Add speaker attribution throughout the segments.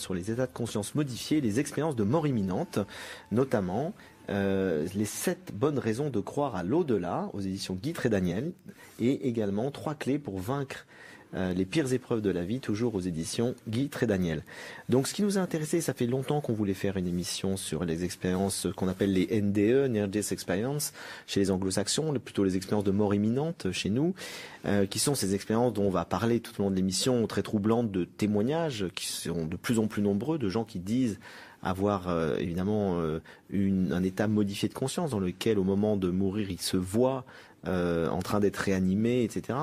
Speaker 1: sur les états de conscience modifiés, les expériences de mort imminente, notamment euh, les sept bonnes raisons de croire à l'au-delà aux éditions Guy et Daniel, et également trois clés pour vaincre euh, les pires épreuves de la vie, toujours aux éditions Guy Trédaniel. Donc ce qui nous a intéressé, ça fait longtemps qu'on voulait faire une émission sur les expériences qu'on appelle les NDE, Near Death Experience, chez les anglo-saxons, plutôt les expériences de mort imminente chez nous, euh, qui sont ces expériences dont on va parler tout au long de l'émission, très troublantes, de témoignages qui sont de plus en plus nombreux, de gens qui disent avoir euh, évidemment un état modifié de conscience dans lequel au moment de mourir ils se voient euh, en train d'être réanimé, etc.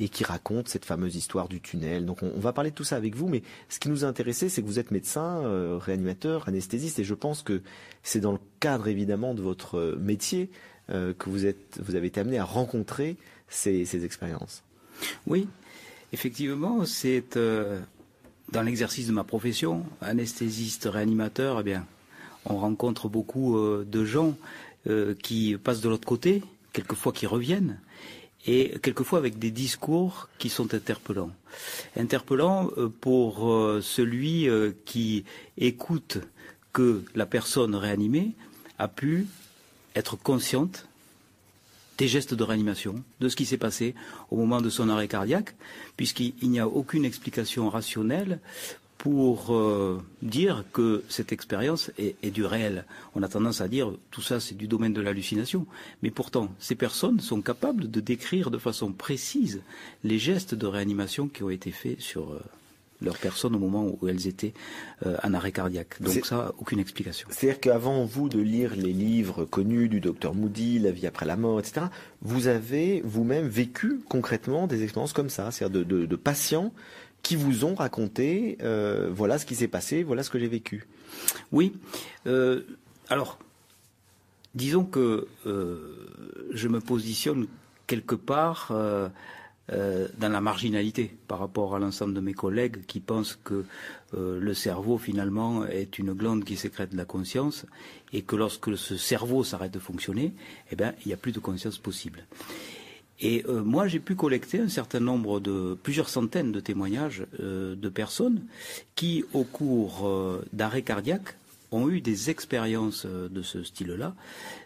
Speaker 1: Et qui raconte cette fameuse histoire du tunnel. Donc on, va parler de tout ça avec vous, mais ce qui nous a intéressé, c'est que vous êtes médecin, euh, réanimateur, anesthésiste, et je pense que c'est dans le cadre évidemment de votre euh, métier que vous êtes, vous avez été amené à rencontrer ces, ces expériences.
Speaker 2: Oui, effectivement, c'est dans l'exercice de ma profession, anesthésiste, réanimateur, eh bien, on rencontre beaucoup de gens qui passent de l'autre côté, quelquefois qui reviennent, et quelquefois avec des discours qui sont interpellants. Interpellants euh, pour euh, celui euh, qui écoute que la personne réanimée a pu être consciente des gestes de réanimation, de ce qui s'est passé au moment de son arrêt cardiaque, puisqu'il n'y a aucune explication rationnelle pour euh, dire que cette expérience est, du réel. On a tendance à dire tout ça c'est du domaine de l'hallucination, mais pourtant ces personnes sont capables de décrire de façon précise les gestes de réanimation qui ont été faits sur euh, leur personne au moment où elles étaient euh, en arrêt cardiaque. Donc ça, aucune explication.
Speaker 1: C'est-à-dire qu'avant vous de lire les livres connus du docteur Moody, La vie après la mort, etc., vous avez vous-même vécu concrètement des expériences comme ça, c'est-à-dire de, de patients qui vous ont raconté, euh, voilà ce qui s'est passé, voilà ce que j'ai vécu.
Speaker 2: Oui. Euh, alors, disons que euh, je me positionne quelque part dans la marginalité par rapport à l'ensemble de mes collègues qui pensent que le cerveau finalement est une glande qui sécrète la conscience et que lorsque ce cerveau s'arrête de fonctionner, eh bien, il n'y a plus de conscience possible. Et euh, moi, j'ai pu collecter un certain nombre de plusieurs centaines de témoignages euh, de personnes qui, au cours euh, d'arrêts cardiaques, ont eu des expériences de ce style-là,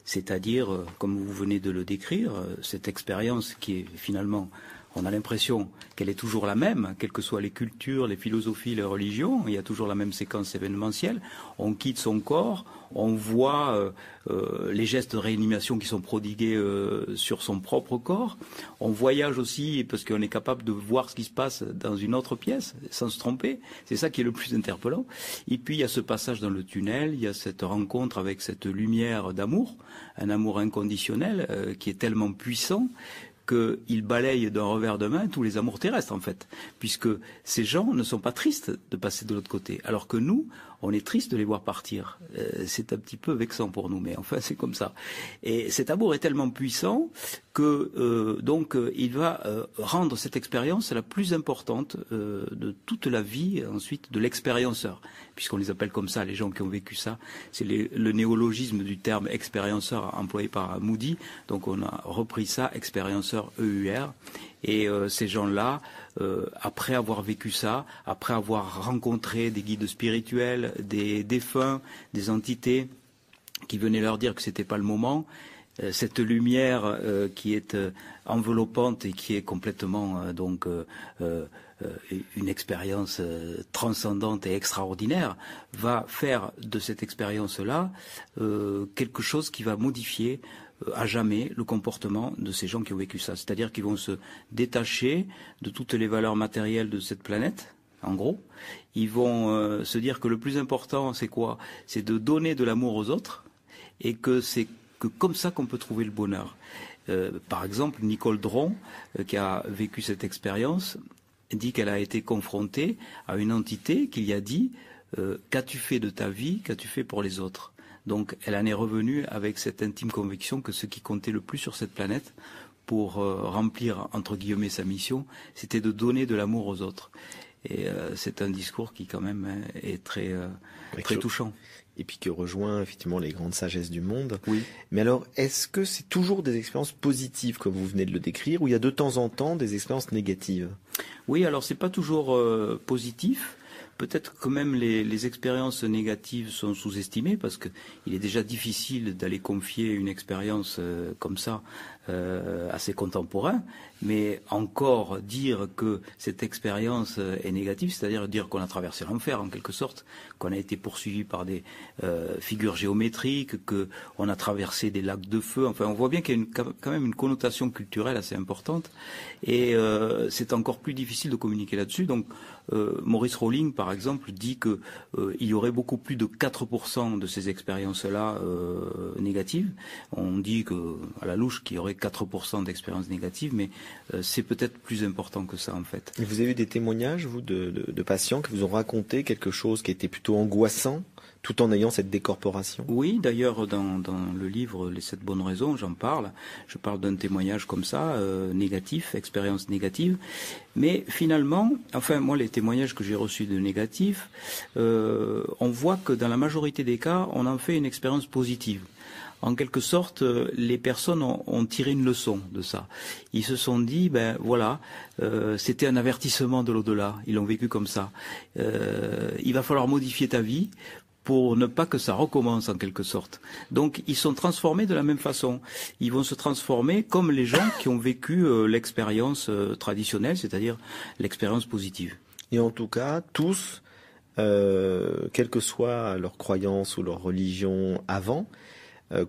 Speaker 2: c'est-à-dire, comme vous venez de le décrire, cette expérience qui est finalement on a l'impression qu'elle est toujours la même, quelles que soient les cultures, les philosophies, les religions. Il y a toujours la même séquence événementielle. On quitte son corps, on voit euh, euh, les gestes de réanimation qui sont prodigués euh, sur son propre corps. On voyage aussi parce qu'on est capable de voir ce qui se passe dans une autre pièce sans se tromper. C'est ça qui est le plus interpellant. Et puis il y a ce passage dans le tunnel, il y a cette rencontre avec cette lumière d'amour, un amour inconditionnel qui est tellement puissant qu'il balaye d'un revers de main tous les amours terrestres, en fait, puisque ces gens ne sont pas tristes de passer de l'autre côté, alors que nous, on est triste de les voir partir. Euh, c'est un petit peu vexant pour nous, mais enfin, c'est comme ça. Et cet amour est tellement puissant que euh, donc euh, il va rendre cette expérience la plus importante de toute la vie ensuite de l'expérienceur, puisqu'on les appelle comme ça les gens qui ont vécu ça. C'est le néologisme du terme expérienceur employé par Moody, donc on a repris ça expérienceur EUR. Et ces gens-là, après avoir vécu ça, après avoir rencontré des guides spirituels, des défunts, des entités qui venaient leur dire que c'était pas le moment, euh, cette lumière euh, qui est euh, enveloppante et qui est complètement donc une expérience transcendante et extraordinaire va faire de cette expérience-là quelque chose qui va modifier à jamais le comportement de ces gens qui ont vécu ça. C'est-à-dire qu'ils vont se détacher de toutes les valeurs matérielles de cette planète, en gros. Ils vont se dire que le plus important, c'est quoi? C'est de donner de l'amour aux autres et que c'est que comme ça qu'on peut trouver le bonheur. Euh, par exemple, Nicole Dron, euh, qui a vécu cette expérience, dit qu'elle a été confrontée à une entité qui lui a dit euh, Qu'as-tu fait de ta vie? Qu'as-tu fait pour les autres? Donc, elle en est revenue avec cette intime conviction que ce qui comptait le plus sur cette planète pour remplir, entre guillemets, sa mission, c'était de donner de l'amour aux autres. Et c'est un discours qui, quand même, hein, est très, très touchant
Speaker 1: et puis qui rejoint effectivement les grandes sagesses du monde.
Speaker 2: Oui.
Speaker 1: Mais alors, est-ce que c'est toujours des expériences positives comme vous venez de le décrire, ou il y a de temps en temps des expériences négatives?
Speaker 2: Oui, alors c'est pas toujours euh, positif peut-être que même les, expériences négatives sont sous-estimées parce qu'il est déjà difficile d'aller confier une expérience euh, comme ça euh, à ses contemporains, mais encore dire que cette expérience euh, est négative, c'est-à-dire dire qu'on a traversé l'enfer en quelque sorte, qu'on a été poursuivi par des figures géométriques, qu'on a traversé des lacs de feu. Enfin, on voit bien qu'il y a quand même une connotation culturelle assez importante, et c'est encore plus difficile de communiquer là-dessus. Donc, Maurice Rowling, par exemple, dit qu'il euh, y aurait beaucoup plus de 4% de ces expériences-là euh, négatives. On dit que à la louche qu'il y aurait 4% d'expériences négatives, mais euh, c'est peut-être plus important que ça en fait.
Speaker 1: Et vous avez eu des témoignages, vous, de, patients qui vous ont raconté quelque chose qui était plutôt angoissant tout en ayant cette décorporation?
Speaker 2: Oui, d'ailleurs, dans, le livre Les sept bonnes raisons, j'en parle. Je parle d'un témoignage comme ça, négatif, expérience négative. Mais finalement, enfin, moi, les témoignages que j'ai reçus de négatifs, euh, on voit que dans la majorité des cas, on en fait une expérience positive. En quelque sorte, les personnes ont, tiré une leçon de ça. Ils se sont dit, ben voilà, euh, c'était un avertissement de l'au-delà. Ils l'ont vécu comme ça. Euh, il va falloir modifier ta vie pour ne pas que ça recommence en quelque sorte. Donc ils sont transformés de la même façon. Ils vont se transformer comme les gens qui ont vécu euh, l'expérience euh, traditionnelle, c'est-à-dire l'expérience positive.
Speaker 1: Et en tout cas, tous, euh, quelle que soit leur croyance ou leur religion avant,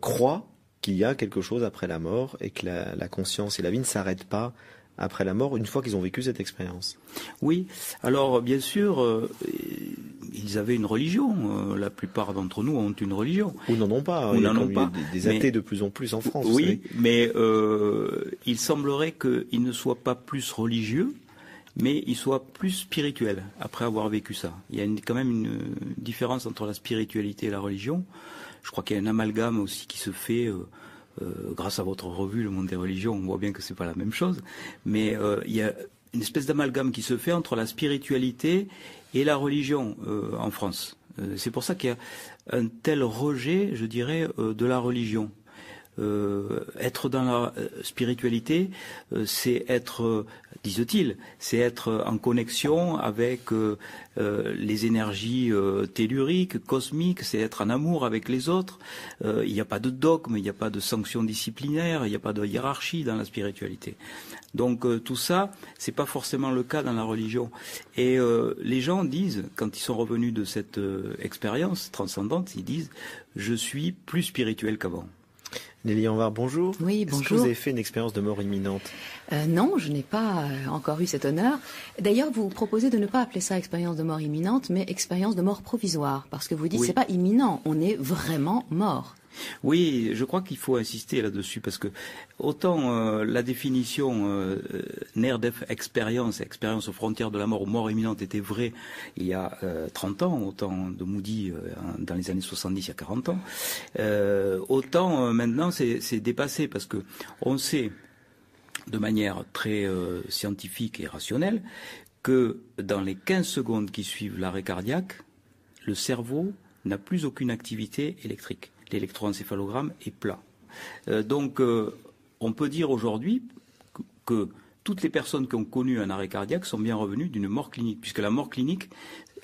Speaker 1: croient qu'il y a quelque chose après la mort et que la conscience et la vie ne s'arrêtent pas après la mort, une fois qu'ils ont vécu cette expérience.
Speaker 2: Oui, alors bien sûr, euh, ils avaient une religion. Euh, la plupart d'entre nous ont une religion.
Speaker 1: Ou n'en ont pas.
Speaker 2: Ou n'en ont pas.
Speaker 1: Des, athées de plus en plus en France.
Speaker 2: Oui, mais euh, il semblerait qu'ils ne soient pas plus religieux, mais ils soient plus spirituels après avoir vécu ça. Il y a quand même une différence entre la spiritualité et la religion. Je crois qu'il y a un amalgame aussi qui se fait. Euh, grâce à votre revue Le Monde des religions, on voit bien que c'est pas la même chose, mais euh, il y a une espèce d'amalgame qui se fait entre la spiritualité et la religion euh, en France. c'est pour ça qu'il y a un tel rejet, je dirais, de la religion. Euh, être dans la euh, spiritualité, euh, c'est être, disent-ils, c'est être en connexion avec les énergies telluriques, cosmiques, c'est être en amour avec les autres. il n'y a pas de dogme, il n'y a pas de sanctions disciplinaires, il n'y a pas de hiérarchie dans la spiritualité. Donc tout ça, c'est pas forcément le cas dans la religion. Et les gens disent, quand ils sont revenus de cette expérience transcendante, ils disent je suis plus spirituel qu'avant.
Speaker 1: Nelly Anvar, bonjour.
Speaker 3: Oui, bonjour.
Speaker 1: Est-ce que vous avez fait une expérience de mort imminente?
Speaker 3: Euh, Non, je n'ai pas euh, encore eu cet honneur. D'ailleurs, vous proposez de ne pas appeler ça expérience de mort imminente, mais expérience de mort provisoire, parce que vous dites que c'est pas imminent, on est vraiment mort.
Speaker 2: Oui, je crois qu'il faut insister là-dessus parce que autant euh, la définition euh, NERDEF expérience, expérience aux frontières de la mort ou mort imminente était vraie il y a 30 euh, ans, autant de Moody dans les années 70 il y a 40 ans, autant maintenant c'est dépassé parce que on sait de manière très scientifique et rationnelle que dans les 15 secondes qui suivent l'arrêt cardiaque, le cerveau n'a plus aucune activité électrique l'électroencéphalogramme est plat. Euh, donc, euh, on peut dire aujourd'hui que, toutes les personnes qui ont connu un arrêt cardiaque sont bien revenues d'une mort clinique, puisque la mort clinique,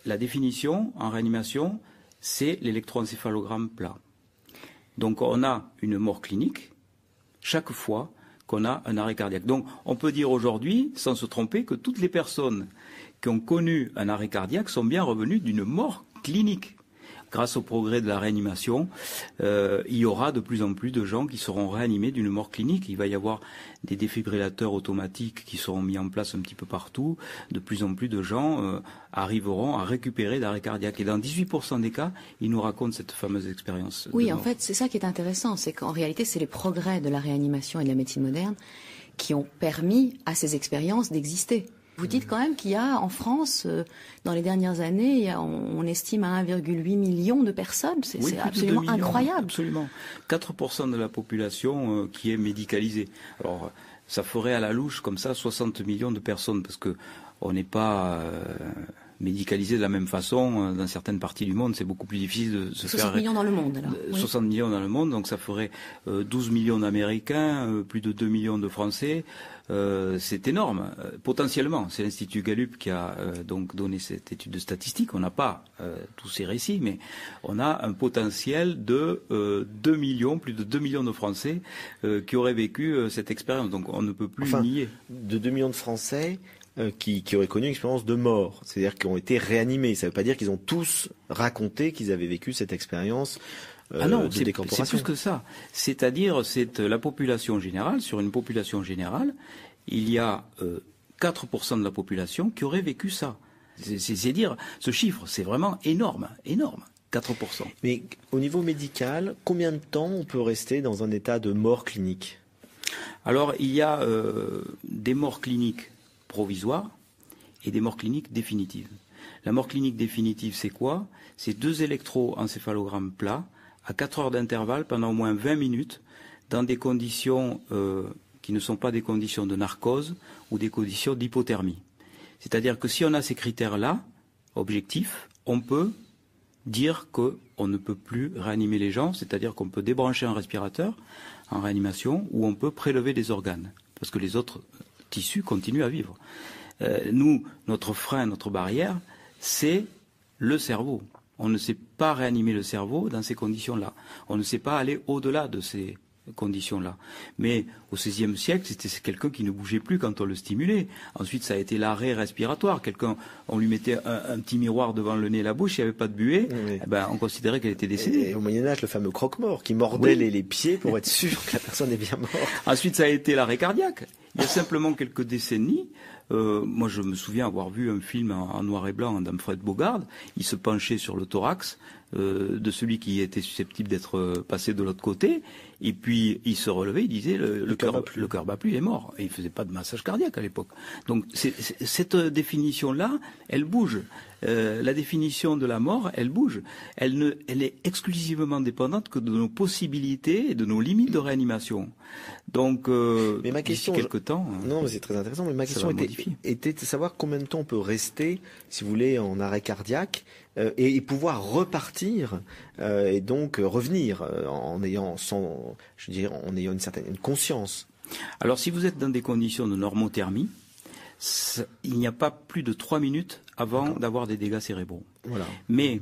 Speaker 2: la définition en réanimation, c'est l'électroencéphalogramme plat. Donc, on a une mort clinique chaque fois qu'on a un arrêt cardiaque. Donc, on peut dire aujourd'hui, sans se tromper, que toutes les personnes qui ont connu un arrêt cardiaque sont bien revenues d'une mort clinique grâce au progrès de la réanimation, euh, il y aura de plus en plus de gens qui seront réanimés d'une mort clinique. Il va y avoir des défibrillateurs automatiques qui seront mis en place un petit peu partout. De plus en plus de gens euh, arriveront à récupérer d'arrêt cardiaque. Et dans 18% des cas, ils nous racontent cette fameuse expérience.
Speaker 3: Oui, en fait, c'est ça qui est intéressant, c'est qu'en réalité, c'est les progrès de la réanimation et de la médecine moderne qui ont permis à ces expériences d'exister. Vous dites quand même qu'il y a en France, euh, dans les dernières années, on, estime à 1,8 million de personnes. C'est absolument incroyable.
Speaker 2: Absolument. 4% de la population euh, qui est médicalisée. Alors, ça ferait à la louche comme ça 60 millions de personnes parce que on n'est pas euh, médicalisé de la même façon euh, dans certaines parties du monde. C'est beaucoup plus difficile de se
Speaker 3: 60 millions dans le monde, alors.
Speaker 2: 60 millions dans le monde, donc ça ferait 12 millions d'Américains, plus de 2 millions de Français. Euh, c'est énorme, euh, potentiellement. C'est l'Institut Gallup qui a euh, donc donné cette étude de statistique. On n'a pas tous ces récits, mais on a un potentiel de 2 millions, plus de 2 millions de Français qui auraient vécu cette expérience. Donc on ne peut plus nier.
Speaker 1: De 2 millions de Français qui, qui, auraient connu une expérience de mort, c'est-à-dire qui ont été réanimés. Ça ne veut pas dire qu'ils ont tous raconté qu'ils avaient vécu cette expérience
Speaker 2: ah non, c'est plus que ça. C'est-à-dire, c'est la population générale, sur une population générale, il y a 4% euh, de la population qui aurait vécu ça. C'est dire, ce chiffre, c'est vraiment énorme, énorme. 4%.
Speaker 1: Mais au niveau médical, combien de temps on peut rester dans un état de mort clinique?
Speaker 2: Alors, il y a euh, des morts cliniques provisoires et des morts cliniques définitives. La mort clinique définitive, c'est quoi? C'est deux électroencéphalogrammes plats à 4 heures d'intervalle pendant au moins 20 minutes dans des conditions euh, qui ne sont pas des conditions de narcose ou des conditions d'hypothermie. C'est-à-dire que si on a ces critères-là, objectifs, on peut dire qu'on ne peut plus réanimer les gens, c'est-à-dire qu'on peut débrancher un respirateur en réanimation ou on peut prélever des organes, parce que les autres tissus continuent à vivre. Euh, nous, notre frein, notre barrière, c'est le cerveau. On ne sait pas réanimer le cerveau dans ces conditions-là. On ne sait pas aller au-delà de ces conditions-là. Mais au XVIe siècle, c'était quelqu'un qui ne bougeait plus quand on le stimulait. Ensuite, ça a été l'arrêt respiratoire. Quelqu'un, on lui mettait un, petit miroir devant le nez et la bouche, il n'y avait pas de buée. Eh ben, on considérait qu'elle était décédée.
Speaker 1: Et, au Moyen Âge, le fameux croque-mort qui mordait les, pieds pour être sûr que la personne est bien morte.
Speaker 2: Ensuite, ça a été l'arrêt cardiaque. Il y a simplement quelques décennies, euh, moi, je me souviens avoir vu un film en, noir et blanc d'Amfred Bogard. Il se penchait sur le thorax euh, de celui qui était susceptible d'être euh, passé de l'autre côté. Et puis, il se relevait, il disait le, le cœur le cœur bat plus, il est mort. Et il faisait pas de massage cardiaque à l'époque. Donc, cette définition-là, elle bouge. Euh, la définition de la mort, elle bouge. Elle, ne, elle est exclusivement dépendante que de nos possibilités et de nos limites de réanimation. Donc, euh,
Speaker 1: mais ma question,
Speaker 2: quelque temps.
Speaker 1: Hein, non, c'est très intéressant. Mais ma question était, était, de savoir combien de temps on peut rester, si vous voulez, en arrêt cardiaque euh, et, pouvoir repartir euh, et donc revenir en ayant, sans, je en ayant une certaine une conscience.
Speaker 2: Alors, si vous êtes dans des conditions de normothermie, il n'y a pas plus de trois minutes avant d'avoir des dégâts cérébraux.
Speaker 1: Voilà.
Speaker 2: Mais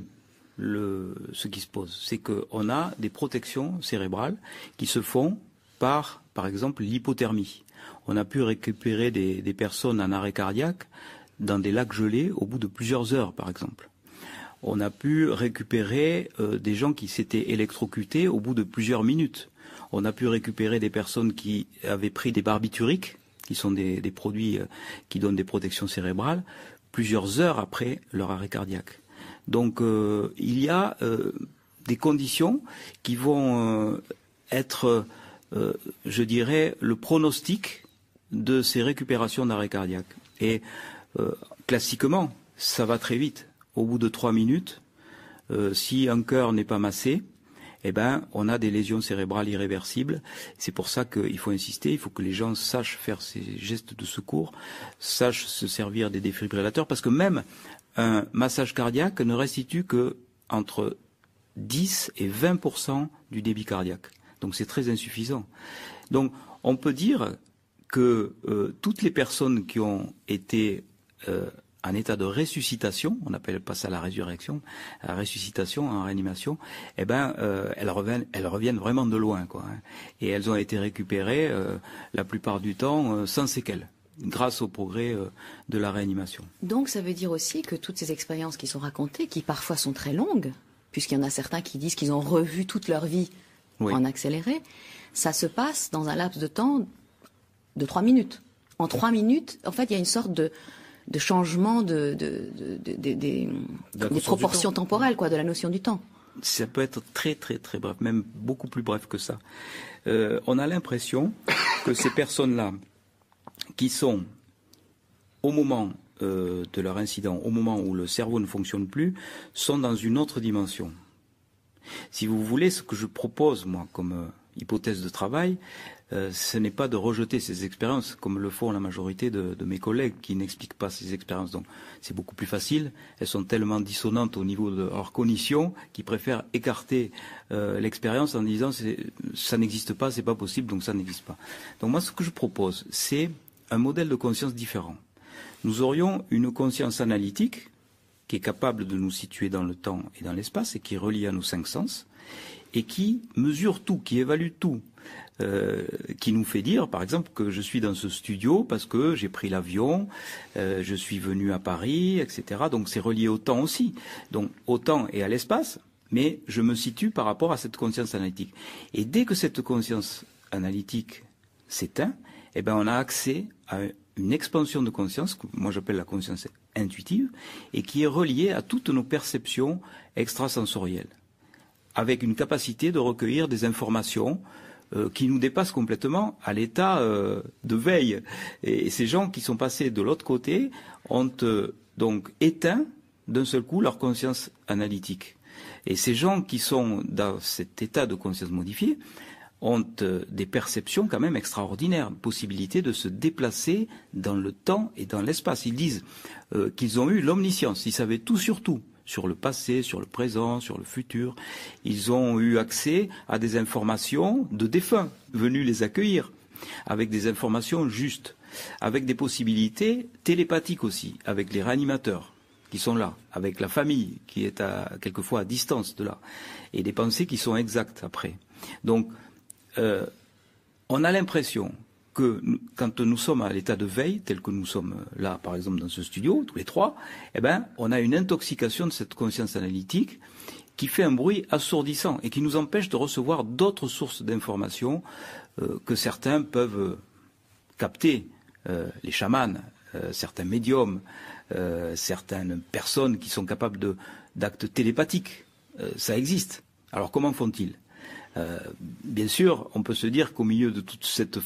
Speaker 2: le, ce qui se pose, c'est qu'on a des protections cérébrales qui se font par, par exemple, l'hypothermie. On a pu récupérer des, des, personnes en arrêt cardiaque dans des lacs gelés au bout de plusieurs heures, par exemple. On a pu récupérer euh, des gens qui s'étaient électrocutés au bout de plusieurs minutes. On a pu récupérer des personnes qui avaient pris des barbituriques, qui sont des, des produits euh, qui donnent des protections cérébrales, plusieurs heures après leur arrêt cardiaque. Donc euh, il y a euh, des conditions qui vont euh, être, je dirais, le pronostic de ces récupérations d'arrêt cardiaque. Et classiquement, ça va très vite. Au bout de trois minutes, si un cœur n'est pas massé, eh ben, on a des lésions cérébrales irréversibles. C'est pour ça qu'il faut insister, il faut que les gens sachent faire ces gestes de secours, sachent se servir des défibrillateurs, parce que même un massage cardiaque ne restitue que entre 10 et 20% du débit cardiaque. Donc c'est très insuffisant. Donc on peut dire que euh, toutes les personnes qui ont été euh, un état de ressuscitation, on appelle pas ça la résurrection, la ressuscitation en réanimation, eh ben euh, elles reviennent, elles reviennent vraiment de loin, quoi. Hein. Et elles ont été récupérées euh, la plupart du temps euh, sans séquelles grâce au progrès de la réanimation.
Speaker 3: Donc ça veut dire aussi que toutes ces expériences qui sont racontées, qui parfois sont très longues, puisqu'il y en a certains qui disent qu'ils ont revu toute leur vie en accéléré, ça se passe dans un laps de temps de trois minutes. En trois minutes, en fait, il y a une sorte de, de changement de, des proportions temporelles, quoi, de la notion du temps.
Speaker 2: Ça peut être très très très bref, même beaucoup plus bref que ça. Euh, on a l'impression que ces personnes-là, qui sont au moment euh, de leur incident, au moment où le cerveau ne fonctionne plus, sont dans une autre dimension. Si vous voulez, ce que je propose, moi, comme euh, hypothèse de travail, euh, ce n'est pas de rejeter ces expériences comme le font la majorité de, mes collègues qui n'expliquent pas ces expériences. Donc c'est beaucoup plus facile. Elles sont tellement dissonantes au niveau de leur cognition qu'ils préfèrent écarter euh, l'expérience en disant ça n'existe pas, c'est pas possible, donc ça n'existe pas. Donc moi ce que je propose, c'est un modèle de conscience différent. Nous aurions une conscience analytique qui est capable de nous situer dans le temps et dans l'espace et qui est reliée à nos cinq sens et qui mesure tout, qui évalue tout, euh, qui nous fait dire, par exemple, que je suis dans ce studio parce que j'ai pris l'avion, euh, je suis venu à Paris, etc. Donc c'est relié au temps aussi, donc au temps et à l'espace, mais je me situe par rapport à cette conscience analytique. Et dès que cette conscience analytique s'éteint, eh ben on a accès à une expansion de conscience, que moi j'appelle la conscience intuitive, et qui est reliée à toutes nos perceptions extrasensorielles avec une capacité de recueillir des informations euh, qui nous dépassent complètement à l'état euh, de veille. Et, ces gens qui sont passés de l'autre côté ont euh, donc éteint d'un seul coup leur conscience analytique. Et ces gens qui sont dans cet état de conscience modifiée ont des perceptions quand même extraordinaires, possibilité de se déplacer dans le temps et dans l'espace. Ils disent qu'ils ont eu l'omniscience, ils savaient tout sur tout sur le passé, sur le présent, sur le futur. Ils ont eu accès à des informations de défunts venus les accueillir, avec des informations justes, avec des possibilités télépathiques aussi, avec les réanimateurs qui sont là, avec la famille qui est à, quelquefois à distance de là, et des pensées qui sont exactes après. Donc, euh, on a l'impression quand nous sommes à l'état de veille, tel que nous sommes là, par exemple, dans ce studio, tous les trois, eh ben, on a une intoxication de cette conscience analytique qui fait un bruit assourdissant et qui nous empêche de recevoir d'autres sources d'informations euh, que certains peuvent capter, euh, les chamans, euh, certains médiums, certaines personnes qui sont capables d'actes télépathiques. ça existe. Alors comment font-ils? Bien sûr, on peut se dire qu'au milieu de toute cette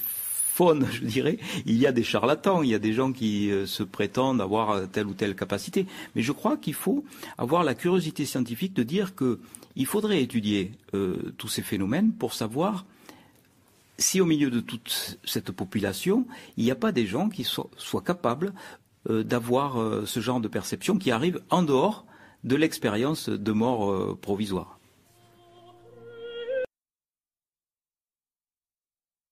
Speaker 2: faune, je dirais, il y a des charlatans, il y a des gens qui euh, se prétendent avoir euh, telle ou telle capacité. Mais je crois qu'il faut avoir la curiosité scientifique de dire qu'il faudrait étudier euh, tous ces phénomènes pour savoir si au milieu de toute cette population, il n'y a pas des gens qui soient capables d'avoir ce genre de perception qui arrive en dehors de l'expérience de mort provisoire.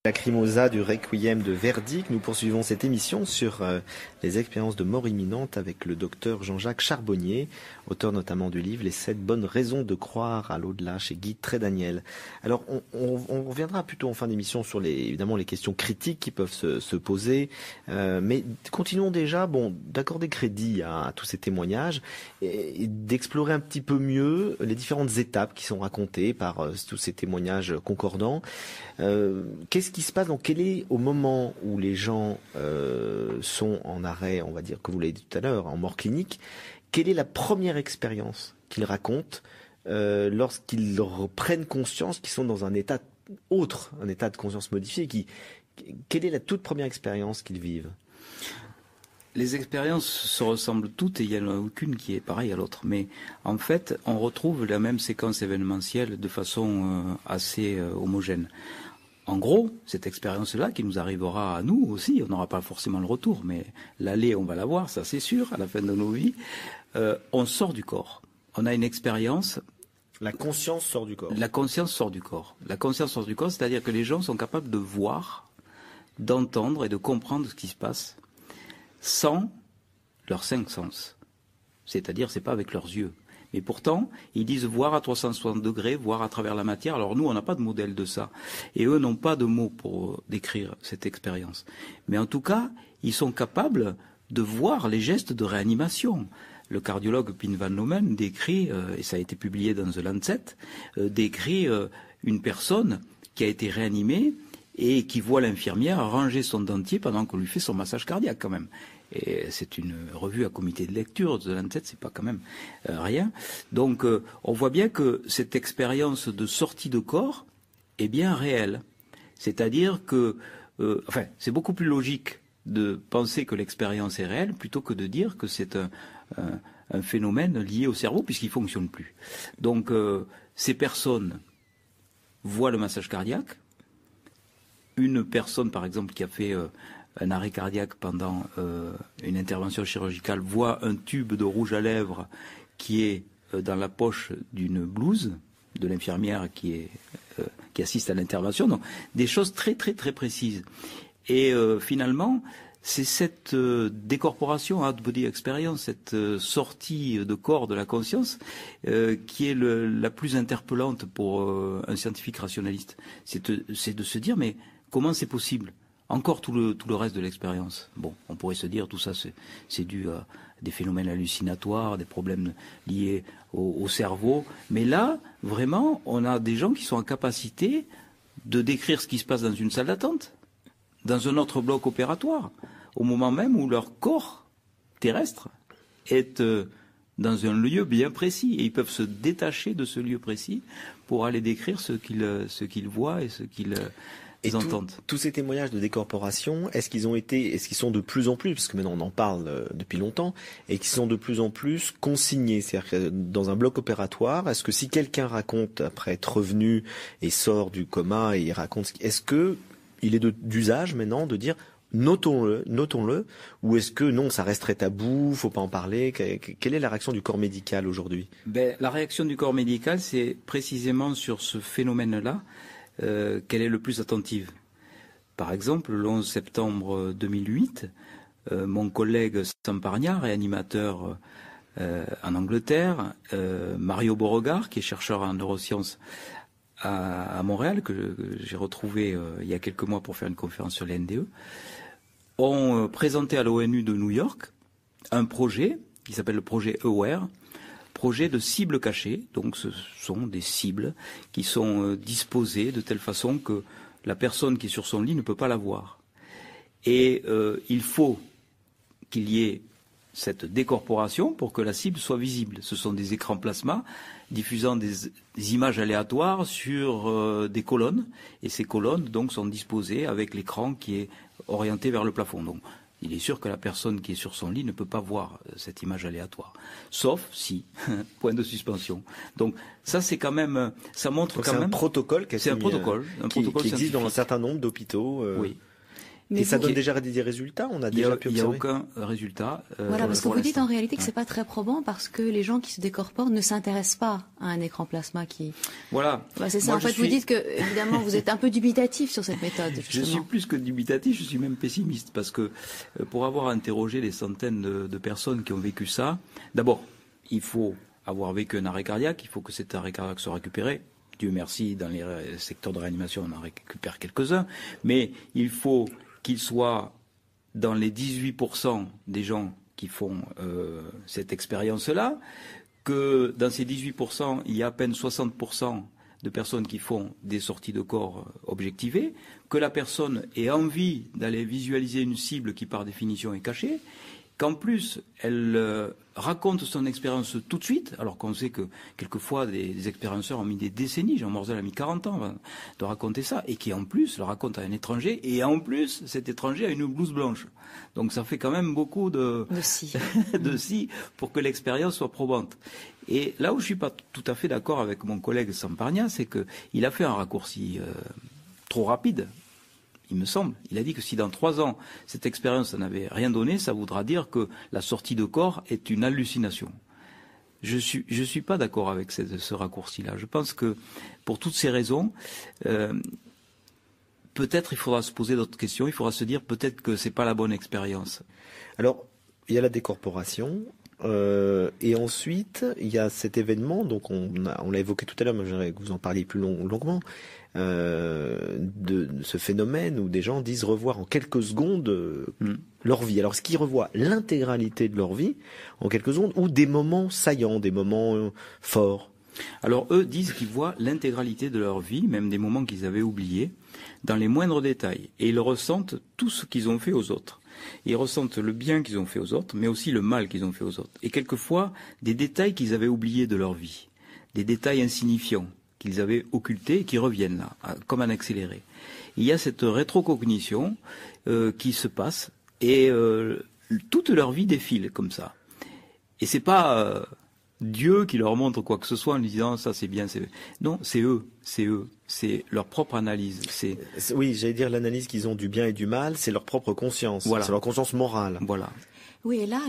Speaker 1: La Crimosa du Requiem de Verdi, nous poursuivons cette émission sur euh, les expériences de mort imminente avec le docteur Jean-Jacques Charbonnier, auteur notamment du livre Les sept bonnes raisons de croire à l'au-delà chez Guy Trédaniel. Alors, on, reviendra plutôt en fin d'émission sur les, évidemment les questions critiques qui peuvent se, poser, euh, mais continuons déjà, bon, d'accorder crédit à, tous ces témoignages et, d'explorer un petit peu mieux les différentes étapes qui sont racontées par euh, tous ces témoignages concordants. Qu'est-ce ce qui se passe Donc, quel est au moment où les gens euh, sont en on va dire, que vous l'avez dit tout à l'heure, en mort clinique, quelle est la première expérience qu'ils racontent euh, lorsqu'ils prennent conscience qu'ils sont dans un état autre, un état de conscience modifié qui, Quelle est la toute première expérience qu'ils vivent?
Speaker 2: Les expériences se ressemblent toutes et il n'y en a aucune qui est pareille à l'autre. Mais en fait, on retrouve la même séquence événementielle de façon euh, assez homogène. En gros, cette expérience-là qui nous arrivera à nous aussi, on n'aura pas forcément le retour, mais l'aller, on va l'avoir, ça c'est sûr, à la fin de nos vies. Euh, on sort du corps. On a une expérience.
Speaker 1: La conscience sort du corps.
Speaker 2: La conscience sort du corps. La conscience sort du corps, c'est-à-dire que les gens sont capables de voir, d'entendre et de comprendre ce qui se passe sans leurs cinq sens. C'est-à-dire, c'est pas avec leurs yeux. Mais pourtant, ils disent voir à 360 degrés, voir à travers la matière. Alors nous, on n'a pas de modèle de ça. Et eux n'ont pas de mots pour décrire cette expérience. Mais en tout cas, ils sont capables de voir les gestes de réanimation. Le cardiologue Pin van Lomen décrit, euh, et ça a été publié dans The Lancet, euh, décrit euh, une personne qui a été réanimée et qui voit l'infirmière ranger son dentier pendant qu'on lui fait son massage cardiaque quand même et c'est une revue à comité de lecture de Lancet, c'est pas quand même euh, rien. Donc euh, on voit bien que cette expérience de sortie de corps est bien réelle. C'est-à-dire que, euh, enfin, c'est beaucoup plus logique de penser que l'expérience est réelle plutôt que de dire que c'est un, phénomène lié au cerveau puisqu'il fonctionne plus. Donc ces personnes voient le massage cardiaque, une personne, par exemple, qui a fait un arrêt cardiaque pendant une intervention chirurgicale voit un tube de rouge à lèvres qui est dans la poche d'une blouse de l'infirmière qui est qui assiste à l'intervention. Donc des choses très très très précises. Et finalement, c'est cette euh, décorporation out body experience, cette euh, sortie de corps de la conscience, euh, qui est la plus interpellante pour un scientifique rationaliste. C'est de, se dire, mais comment c'est possible Encore tout le, reste de l'expérience. Bon, on pourrait se dire, tout ça, c'est dû à des phénomènes hallucinatoires, des problèmes liés au cerveau. Mais là, vraiment, on a des gens qui sont en capacité de décrire ce qui se passe dans une salle d'attente dans un autre bloc opératoire, au moment même où leur corps terrestre est euh, dans un lieu bien précis. Et ils peuvent se détacher de ce lieu précis pour aller décrire ce qu'ils euh, ce qu'ils voient et ce qu'ils euh, entendent.
Speaker 1: tous ces témoignages de décorporation, est-ce qu'ils ont été, est-ce qu'ils sont de plus en plus, parce que maintenant on en parle depuis longtemps, et qu'ils sont de plus en plus consignés, c'est-à-dire dans un bloc opératoire, est-ce que si quelqu'un raconte après être revenu et sort du coma et il raconte, est-ce que il est d'usage maintenant de dire notons-le, notons-le, ou est-ce que non, ça resterait tabou, faut pas en parler Quelle est la réaction du corps médical aujourd'hui?
Speaker 2: Ben, La réaction du corps médical, c'est précisément sur ce phénomène-là euh, qu'elle est le plus attentive. Par exemple, le 11 septembre 2008, euh, mon collègue Samparnia, réanimateur euh, en Angleterre, Mario Beauregard, qui est chercheur en neurosciences à, Montréal, que, j'ai retrouvé euh, il y a quelques mois pour faire une conférence sur les NDE, ont euh, présenté à l'ONU de New York un projet qui s'appelle le projet AWARE, projet de cibles cachées. Donc ce sont des cibles qui sont euh, disposées de telle façon que la personne qui est sur son lit ne peut pas la voir. Et il faut qu'il y ait cette décorporation pour que la cible soit visible. Ce sont des écrans plasma diffusant des, images aléatoires sur euh, des colonnes et ces colonnes donc sont disposées avec l'écran qui est orienté vers le plafond. Il est sûr que la personne qui est sur son lit ne peut pas voir euh, cette image aléatoire, sauf si point de suspension. Donc ça c'est quand même ça montre quand même un
Speaker 1: protocole.
Speaker 2: C'est un protocole,
Speaker 1: un protocole qui existe dans un certain nombre d'hôpitaux.
Speaker 2: Oui.
Speaker 1: Mais et ça donne déjà des résultats On a, déjà pu
Speaker 2: Il n'y a aucun résultat.
Speaker 3: Euh, voilà, parce que vous dites en réalité que c'est pas très probant parce que les gens qui se décorporent ne s'intéressent pas à un écran plasma qui.
Speaker 2: Voilà.
Speaker 3: Bah, c'est ça. en fait, vous dites que évidemment vous êtes un peu dubitatif sur cette méthode.
Speaker 2: Je suis plus que dubitatif, je suis même pessimiste parce que euh, pour avoir interrogé des centaines de, de personnes qui ont vécu ça, d'abord, il faut avoir vécu un arrêt cardiaque, il faut que cet arrêt cardiaque soit récupéré. Dieu merci, dans les secteurs de réanimation, on en récupère quelques-uns, mais il faut qu'il soit dans les 18% des gens qui font euh, cette expérience-là, que dans ces 18%, il y a à peine 60% de personnes qui font des sorties de corps euh, objectivées, que la personne ait envie d'aller visualiser une cible qui par définition est cachée, qu'en plus elle euh, raconte son expérience tout de suite, alors qu'on sait que quelquefois des, expérienceurs ont mis des décennies, Jean Morzel a mis 40 ans de raconter ça, et qui en plus le raconte à un étranger, et en plus cet étranger a une blouse blanche. Donc ça fait quand même beaucoup de,
Speaker 3: de si,
Speaker 2: de si pour que l'expérience soit probante. Et là où je suis pas tout à fait d'accord avec mon collègue Samparnia, c'est qu'il a fait un raccourci euh, trop rapide il me semble. Il a dit que si dans trois ans, cette expérience n'avait rien donné, ça voudra dire que la sortie de corps est une hallucination. Je ne suis, je suis pas d'accord avec ce, raccourci-là. Je pense que pour toutes ces raisons, euh, peut-être il faudra se poser d'autres questions. Il faudra se dire peut-être que c'est pas la bonne expérience.
Speaker 1: Alors, il y a la décorporation. Euh, et ensuite, il y a cet événement, donc on, l'a évoqué tout à l'heure, mais j'aimerais que vous en parliez plus longuement, euh, de, ce phénomène où des gens disent revoir en quelques secondes euh, mm. leur vie. Alors, ce qu'ils revoient l'intégralité de leur vie en quelques secondes ou des moments saillants, des moments euh, forts
Speaker 2: Alors, eux disent qu'ils voient l'intégralité de leur vie, même des moments qu'ils avaient oubliés, dans les moindres détails. Et ils ressentent tout ce qu'ils ont fait aux autres. Ils ressentent le bien qu'ils ont fait aux autres, mais aussi le mal qu'ils ont fait aux autres. Et quelquefois, des détails qu'ils avaient oubliés de leur vie. Des détails insignifiants qu'ils avaient occultés et qui reviennent là, comme un accéléré. Il y a cette rétrocognition euh, qui se passe et euh, toute leur vie défile comme ça. Et c'est pas euh, Dieu qui leur montre quoi que ce soit en disant ça c'est bien, c'est non, c'est eux, c'est eux, c'est leur propre analyse. C'est
Speaker 1: oui, j'allais dire l'analyse qu'ils ont du bien et du mal, c'est leur propre conscience, c'est leur conscience morale.
Speaker 2: Voilà.
Speaker 3: Oui, et là,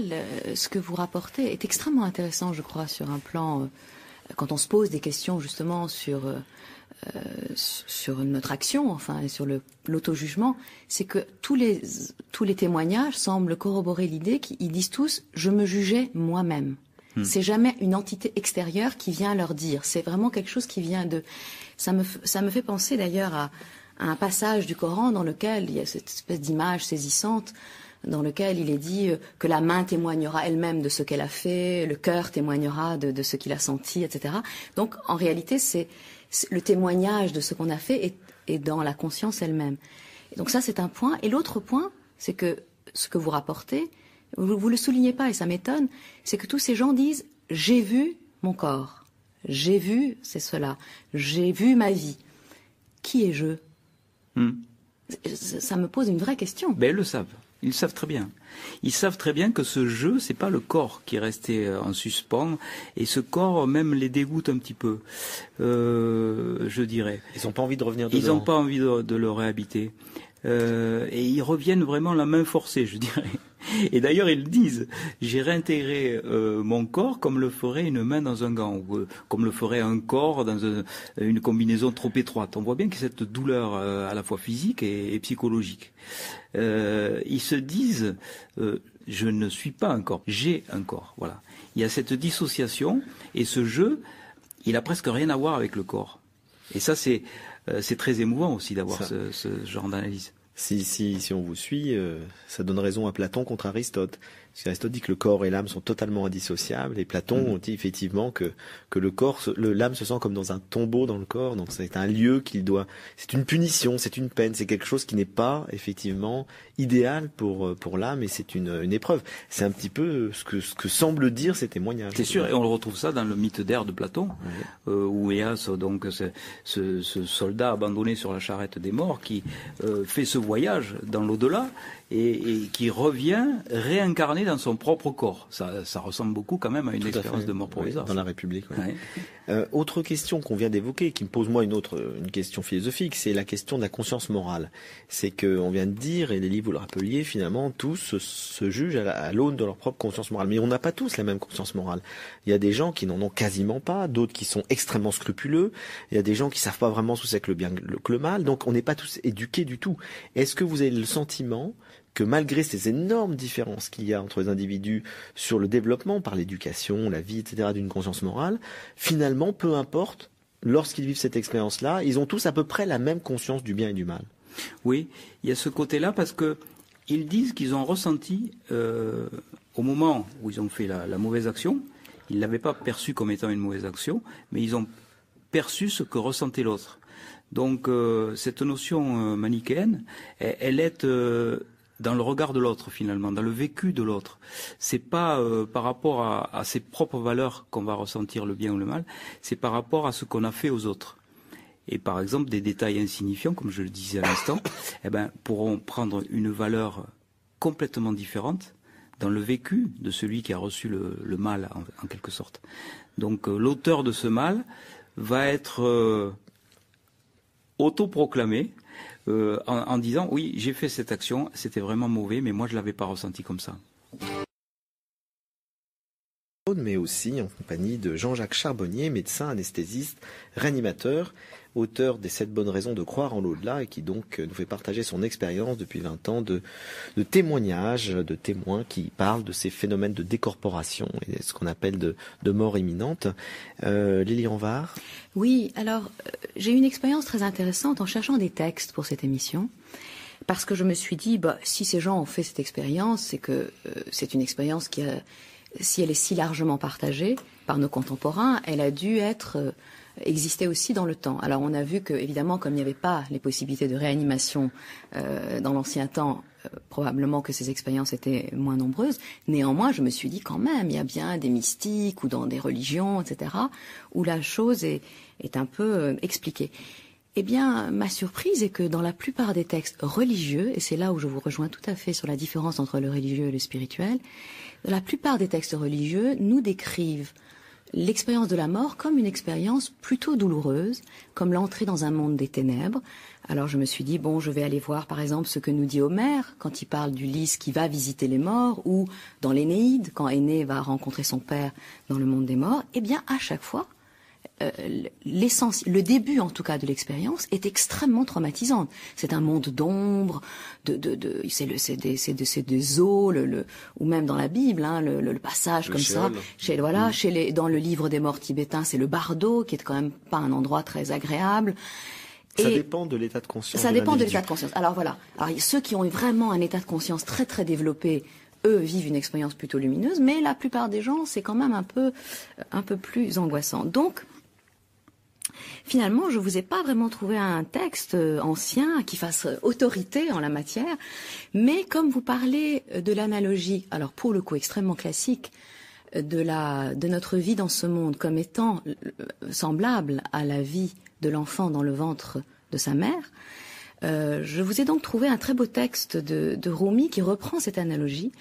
Speaker 3: ce que vous rapportez est extrêmement intéressant, je crois, sur un plan, euh, quand on se pose des questions justement sur, euh, euh, sur notre action, enfin, sur l'auto-jugement, c'est que tous les, tous les témoignages semblent corroborer l'idée qu'ils disent tous « je me jugeais moi-même hmm. C'est jamais une entité extérieure qui vient leur dire. C'est vraiment quelque chose qui vient de. Ça me, ça me fait penser d'ailleurs à, à, un passage du Coran dans lequel il y a cette espèce d'image saisissante dans lequel il est dit euh, que la main témoignera elle-même de ce qu'elle a fait, le cœur témoignera de, ce qu'il a senti, etc. Donc en réalité, c'est le témoignage de ce qu'on a fait est, dans la conscience elle-même. donc ça, c'est un point. Et l'autre point, c'est que ce que vous rapportez, vous, vous le soulignez pas et ça m'étonne, c'est que tous ces gens disent j'ai vu mon corps, j'ai vu c'est cela, j'ai vu ma vie. Qui est je hmm. ça, me pose une vraie question.
Speaker 2: Ben, ils le savent. Ils savent très bien. Ils savent très bien que ce jeu, c'est pas le corps qui est resté euh, en suspens, et ce corps même les dégoûte un petit peu, euh, je dirais.
Speaker 1: Ils n'ont pas envie de revenir dedans.
Speaker 2: Ils n'ont pas envie de, le réhabiter. Euh, et ils reviennent vraiment la main forcée, je dirais. Et d'ailleurs, ils disent, j'ai réintégré euh, mon corps comme le ferait une main dans un gant, ou euh, comme le ferait un corps dans une combinaison trop étroite. On voit bien que cette douleur euh, à la fois physique et, psychologique. ils se disent, je ne suis pas un corps, j'ai un corps. Voilà. Il y a cette dissociation et ce jeu, il a presque rien à voir avec le corps. Et ça, c'est c'est très émouvant aussi d'avoir ce, ce genre d'analyse.
Speaker 1: Si, si, si on vous suit, euh, ça donne raison à Platon contre Aristote. Parce qu'Aristote dit que le corps et l'âme sont totalement indissociables, et Platon mm. dit effectivement que, que le corps, l'âme se sent comme dans un tombeau dans le corps, donc c'est un lieu qu'il doit, c'est une punition, c'est une peine, c'est quelque chose qui n'est pas effectivement idéal pour, euh, pour l'âme, et c'est une, une épreuve. C'est un petit peu ce que, ce que semble dire ces témoignages.
Speaker 2: C'est sûr, et on le retrouve ça dans le mythe d'air de Platon, euh, où Éas, donc ce, ce, ce, soldat abandonné sur la charrette des morts, qui euh, fait ce voyage dans l'au-delà, et, qui revient réincarné dans son propre corps. Ça, ça ressemble beaucoup quand même à une expérience de mort provisoire.
Speaker 1: dans la République. Euh, autre question qu'on vient d'évoquer, qui me pose moi une autre une question philosophique, c'est la question de la conscience morale. C'est qu'on vient de dire, et les livres vous le rappeliez, finalement, tous se, jugent à l'aune de leur propre conscience morale. Mais on n'a pas tous la même conscience morale. Il y a des gens qui n'en ont quasiment pas, d'autres qui sont extrêmement scrupuleux. Il y a des gens qui savent pas vraiment ce que c'est que le bien que le mal. Donc on n'est pas tous éduqués du tout. Est-ce que vous avez le sentiment que malgré ces énormes différences qu'il y a entre les individus sur le développement par l'éducation, la vie, etc., d'une conscience morale, finalement, peu importe, lorsqu'ils vivent cette expérience-là, ils ont tous à peu près la même conscience du bien et du mal.
Speaker 2: Oui, il y a ce côté-là parce que ils disent qu'ils ont ressenti euh, au moment où ils ont fait la, mauvaise action, ils l'avaient pas perçu comme étant une mauvaise action, mais ils ont perçu ce que ressentait l'autre. Donc euh, cette notion euh, manichéenne, elle, est dans le regard de l'autre finalement, dans le vécu de l'autre. C'est pas euh, par rapport à, ses propres valeurs qu'on va ressentir le bien ou le mal, c'est par rapport à ce qu'on a fait aux autres. Et par exemple, des détails insignifiants, comme je le disais à l'instant, eh ben, pourront prendre une valeur complètement différente dans le vécu de celui qui a reçu le, mal, en, quelque sorte. Donc, euh, l'auteur de ce mal va être euh, autoproclamé euh, en, disant oui, j'ai fait cette action, c'était vraiment mauvais, mais moi je l'avais pas ressenti comme ça.
Speaker 1: Mais aussi en compagnie de Jean-Jacques Charbonnier, médecin anesthésiste, réanimateur, auteur des sept bonnes raisons de croire en l'au-delà et qui donc nous fait partager son expérience depuis 20 ans de, témoignages, de témoins qui parlent de ces phénomènes de décorporation et ce qu'on appelle de, mort imminente. Euh, Lily Anvar
Speaker 3: Oui, alors euh, j'ai eu une expérience très intéressante en cherchant des textes pour cette émission. Parce que je me suis dit, bah, si ces gens ont fait cette expérience, c'est que euh, c'est une expérience qui si elle est si largement partagée par nos contemporains, elle a dû être euh, existait aussi dans le temps. Alors on a vu que, évidemment, comme il n'y avait pas les possibilités de réanimation euh, dans l'ancien temps, euh, probablement que ces expériences étaient moins nombreuses. Néanmoins, je me suis dit quand même, il y a bien des mystiques ou dans des religions, etc., où la chose est, un peu euh, expliquée. Eh bien, ma surprise est que dans la plupart des textes religieux, et c'est là où je vous rejoins tout à fait sur la différence entre le religieux et le spirituel, la plupart des textes religieux nous décrivent l'expérience de la mort comme une expérience plutôt douloureuse, comme l'entrée dans un monde des ténèbres. Alors je me suis dit, bon, je vais aller voir par exemple ce que nous dit Homère quand il parle d'Ulysse qui va visiter les morts, ou dans l'Énéide, quand Aîné va rencontrer son père dans le monde des morts. Eh bien, à chaque fois, le début en tout cas de l'expérience est extrêmement traumatisante. C'est un monde d'ombre, de, de, de c'est le, c'est des, c'est des, des eaux, le, le, ou même dans la Bible, hein, le, le, passage comme ça. Chez, voilà, mm. chez les, dans le livre des morts tibétains, c'est le bardo qui est quand même pas un endroit très agréable.
Speaker 1: Ça dépend de l'état de conscience.
Speaker 3: Ça dépend de l'état de conscience. Alors voilà. Alors ceux qui ont vraiment un état de conscience très très développé, eux vivent une expérience plutôt lumineuse, mais la plupart des gens, c'est quand même un peu, un peu plus angoissant. Donc, finalement, je ne vous ai pas vraiment trouvé un texte euh, ancien qui fasse autorité en la matière, mais comme vous parlez de l'analogie, alors pour le coup extrêmement classique, de, notre vie dans ce monde comme étant euh, semblable à la vie de l'enfant dans le ventre de sa mère, euh, je vous ai donc trouvé un très beau texte de, de Rumi qui reprend cette analogie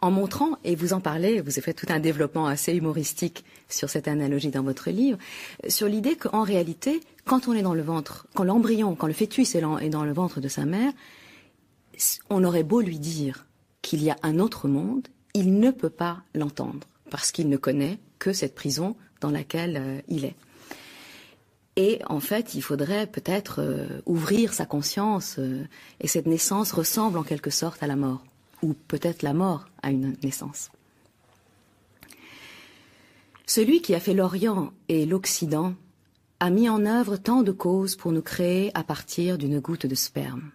Speaker 3: en montrant, et vous en parlez, vous avez fait tout un développement assez humoristique sur cette analogie dans votre livre, sur l'idée qu'en réalité, quand on est dans le ventre, quand l'embryon, quand le fœtus est dans le ventre de sa mère, on aurait beau lui dire qu'il y a un autre monde, il ne peut pas l'entendre, parce qu'il ne connaît que cette prison dans laquelle euh, il est. Et en fait, il faudrait peut-être euh, ouvrir sa conscience, euh, et cette naissance ressemble en quelque sorte à la mort ou peut-être la mort à une naissance. Celui qui a fait l'Orient et l'Occident a mis en œuvre tant de causes pour nous créer à partir d'une goutte de sperme.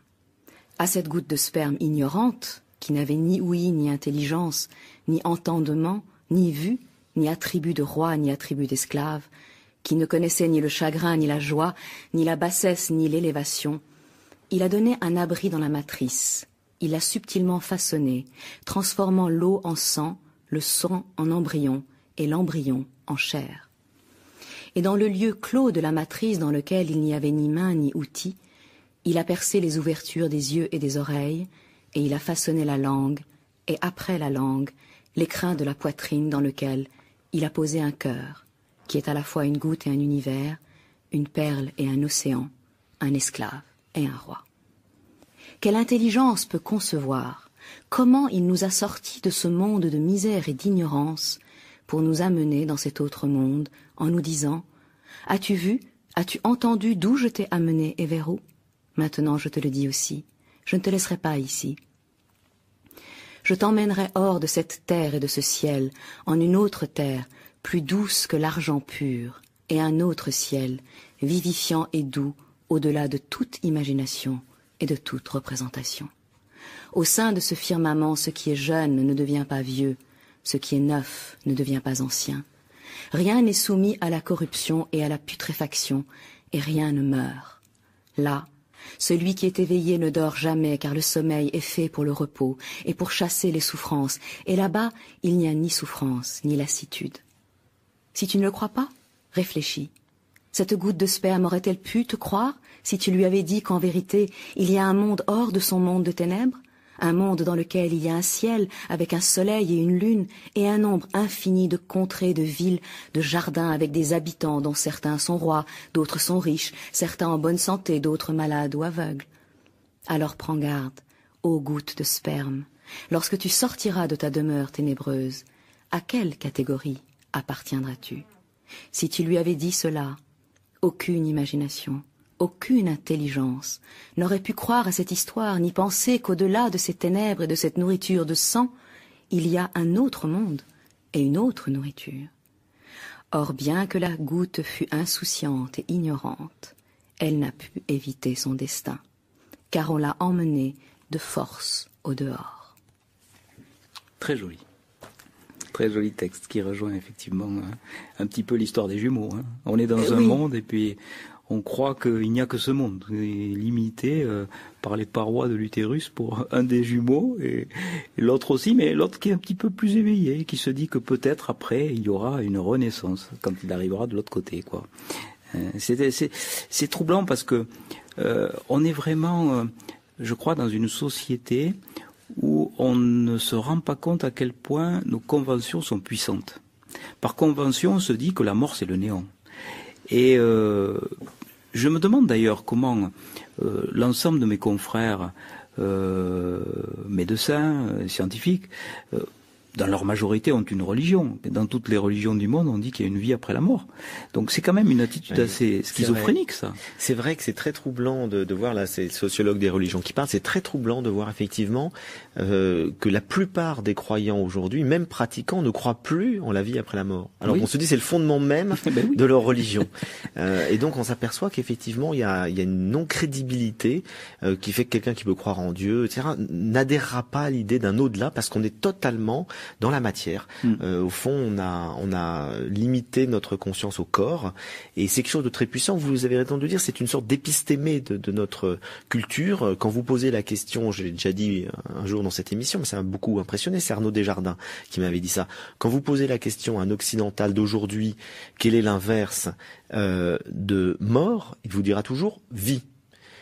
Speaker 3: À cette goutte de sperme ignorante, qui n'avait ni ouïe, ni intelligence, ni entendement, ni vue, ni attribut de roi, ni attribut d'esclave, qui ne connaissait ni le chagrin, ni la joie, ni la bassesse, ni l'élévation, il a donné un abri dans la matrice, il l'a subtilement façonné, transformant l'eau en sang, le sang en embryon et l'embryon en chair. Et dans le lieu clos de la matrice dans lequel il n'y avait ni main ni outil, il a percé les ouvertures des yeux et des oreilles, et il a façonné la langue, et après la langue, l'écrin de la poitrine dans lequel il a posé un cœur, qui est à la fois une goutte et un univers, une perle et un océan, un esclave et un roi. Quelle intelligence peut concevoir comment il nous a sortis de ce monde de misère et d'ignorance pour nous amener dans cet autre monde en nous disant As-tu vu, as-tu entendu d'où je t'ai amené et vers où? Maintenant je te le dis aussi, je ne te laisserai pas ici. Je t'emmènerai hors de cette terre et de ce ciel, en une autre terre, plus douce que l'argent pur, et un autre ciel, vivifiant et doux, au-delà de toute imagination, de toute représentation. Au sein de ce firmament, ce qui est jeune ne devient pas vieux, ce qui est neuf ne devient pas ancien. Rien n'est soumis à la corruption et à la putréfaction, et rien ne meurt. Là, celui qui est éveillé ne dort jamais, car le sommeil est fait pour le repos et pour chasser les souffrances, et là-bas il n'y a ni souffrance ni lassitude. Si tu ne le crois pas, réfléchis. Cette goutte de sperme aurait-elle pu te croire? Si tu lui avais dit qu'en vérité il y a un monde hors de son monde de ténèbres, un monde dans lequel il y a un ciel avec un soleil et une lune, et un nombre infini de contrées, de villes, de jardins avec des habitants dont certains sont rois, d'autres sont riches, certains en bonne santé, d'autres malades ou aveugles. Alors prends garde, ô goutte de sperme, lorsque tu sortiras de ta demeure ténébreuse, à quelle catégorie appartiendras-tu? Si tu lui avais dit cela, aucune imagination, aucune intelligence n'aurait pu croire à cette histoire, ni penser qu'au-delà de ces ténèbres et de cette nourriture de sang, il y a un autre monde et une autre nourriture. Or, bien que la goutte fût insouciante et ignorante, elle n'a pu éviter son destin, car on l'a emmenée de force au dehors.
Speaker 2: Très joli. Très joli texte qui rejoint effectivement un, petit peu l'histoire des jumeaux. Hein. On est dans euh, un monde et puis on croit qu'il n'y a que ce monde, limité euh, par les parois de l'utérus pour un des jumeaux et, l'autre aussi, mais l'autre qui est un petit peu plus éveillé, qui se dit que peut-être après il y aura une renaissance quand il arrivera de l'autre côté, quoi. Euh, c'est troublant parce que on est vraiment, je crois, dans une société où on ne se rend pas compte à quel point nos conventions sont puissantes. Par convention, on se dit que la mort, c'est le néant. Et euh, je me demande d'ailleurs comment euh, l'ensemble de mes confrères euh, médecins, scientifiques, dans leur majorité, ont une religion. Dans toutes les religions du monde, on dit qu'il y a une vie après la mort. Donc c'est quand même une attitude assez schizophrénique, ça.
Speaker 1: C'est vrai que c'est très troublant de, de voir, là, c'est le sociologue des religions qui parle, c'est très troublant de voir effectivement euh, que la plupart des croyants aujourd'hui, même pratiquants, ne croient plus en la vie après la mort. Alors on se dit c'est le fondement même ben de leur religion. euh, et donc on s'aperçoit qu'effectivement il y a, y a, une non-crédibilité euh, qui fait que quelqu'un qui peut croire en Dieu, etc., n'adhérera pas à l'idée d'un au-delà parce qu'on est totalement dans la matière. Euh, au fond, on a, on a limité notre conscience au corps, et c'est quelque chose de très puissant. Vous avez raison de dire, c'est une sorte d'épistémé de, de, notre culture. Quand vous posez la question, je l'ai déjà dit un jour dans cette émission, mais ça m'a beaucoup impressionné, c'est Arnaud Desjardins qui m'avait dit ça. Quand vous posez la question à un occidental d'aujourd'hui, quel est l'inverse euh, de mort, il vous dira toujours vie.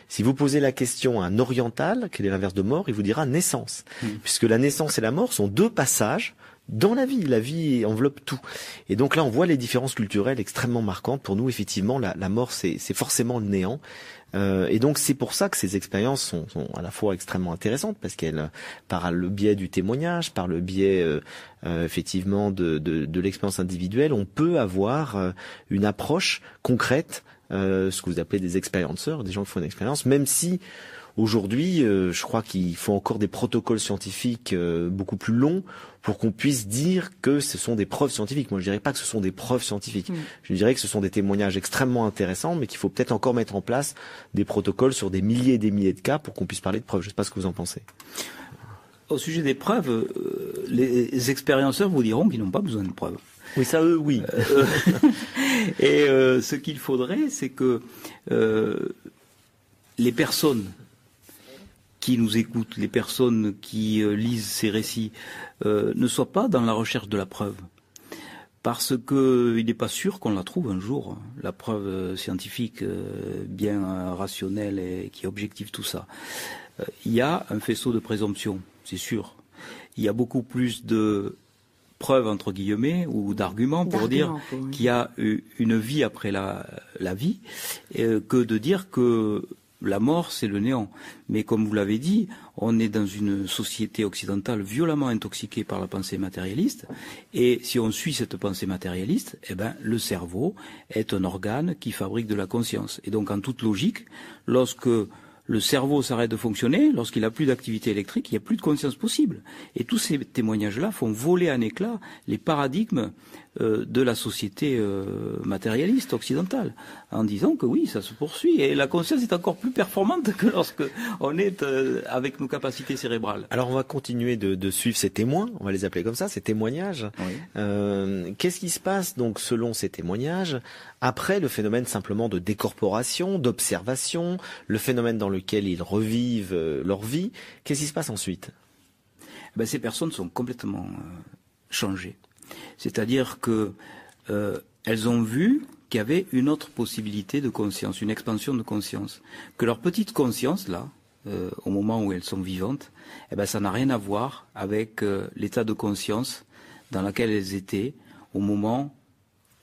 Speaker 1: Si vous posez la question à un oriental, quel est l'inverse de mort, il vous dira naissance. Hmm. Puisque la naissance et la mort sont deux passages dans la vie. La vie enveloppe tout. Et donc là, on voit les différences culturelles extrêmement marquantes. Pour nous, effectivement, la, mort, c'est forcément le néant. Euh, et donc c'est pour ça que ces expériences sont, à la fois extrêmement intéressantes parce qu'elles, par le biais du témoignage, par le biais euh, euh, effectivement de, l'expérience individuelle, on peut avoir une approche concrète euh, ce que vous appelez des expérienceurs, des gens qui font une expérience, même si aujourd'hui, euh, je crois qu'il faut encore des protocoles scientifiques euh, beaucoup plus longs pour qu'on puisse dire que ce sont des preuves scientifiques. Moi, je dirais pas que ce sont des preuves scientifiques. Mm. Je dirais que ce sont des témoignages extrêmement intéressants, mais qu'il faut peut-être encore mettre en place des protocoles sur des milliers et des milliers de cas pour qu'on puisse parler de preuves. Je ne sais pas ce que vous en pensez.
Speaker 2: Au sujet des preuves, les expérienceurs vous diront qu'ils n'ont pas besoin de preuves.
Speaker 1: Oui, ça, eux, oui.
Speaker 2: Euh, et euh, ce qu'il faudrait, c'est que euh, les personnes qui nous écoutent, les personnes qui lisent ces récits, ne soient pas dans la recherche de la preuve. Parce qu'il n'est pas sûr qu'on la trouve un jour, la preuve scientifique bien rationnelle et qui objective tout ça. Il y a un faisceau de présomption, c'est sûr. Il y a beaucoup plus de preuve entre guillemets ou d'arguments pour dire qu'il y a une vie après la, la vie euh, que de dire que la mort, c'est le néant. Mais comme vous l'avez dit, on est dans une société occidentale violemment intoxiquée par la pensée matérialiste. Et si on suit cette pensée matérialiste, eh ben, le cerveau est un organe qui fabrique de la conscience. Et donc, en toute logique, lorsque le cerveau s'arrête de fonctionner, lorsqu'il n'a plus d'activité électrique, il n'y a plus de conscience possible. Et tous ces témoignages-là font voler en éclat les paradigmes de la société euh, matérialiste occidentale, en disant que oui, ça se poursuit. Et la conscience est encore plus performante que lorsque on est euh, avec nos capacités cérébrales.
Speaker 1: Alors on va continuer de, suivre ces témoins, on va les appeler comme ça, ces témoignages. Qu'est-ce qui se passe donc selon ces témoignages après le phénomène simplement de décorporation, d'observation, le phénomène dans lequel ils revivent leur vie Qu'est-ce qui se passe ensuite?
Speaker 2: Ben, Ces personnes sont complètement changées. C'est-à-dire que euh, ont vu qu'il y avait une autre possibilité de conscience, une expansion de conscience, que leur petite conscience là, euh, au moment où elles sont vivantes, eh ben ça n'a rien à voir avec euh, l'état de conscience dans lequel elles étaient au moment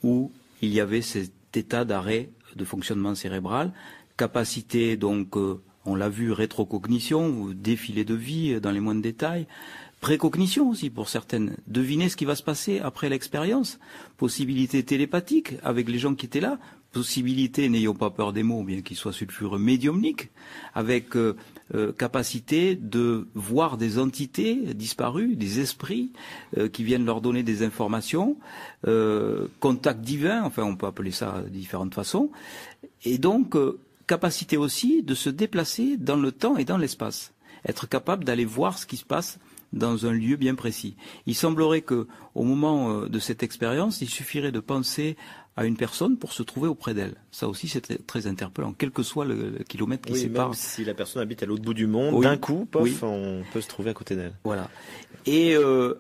Speaker 2: où il y avait cet état d'arrêt de fonctionnement cérébral, capacité donc on l'a vu rétrocognition, défilé de vie dans les moindres détails, précognition aussi pour certaines, deviner ce qui va se passer après l'expérience, possibilité télépathique avec les gens qui étaient là, possibilité, n'ayons pas peur des mots, bien qu'ils soient sulfureux, médiumnique, avec euh, euh, capacité de voir des entités disparues, des esprits euh, qui viennent leur donner des informations, contact divin, enfin on peut appeler ça de différentes façons, et donc capacité aussi de se déplacer dans le temps et dans l'espace, être capable d'aller voir ce qui se passe dans un lieu bien précis. Il semblerait que, au moment euh, de cette expérience, il suffirait de penser à une personne pour se trouver auprès d'elle. Ça aussi, c'est très interpellant, quel que soit le, kilomètre qui sépare.
Speaker 1: Même si la personne habite à l'autre bout du monde, d'un coup, pof, on peut se trouver à côté d'elle.
Speaker 2: Voilà. Et euh,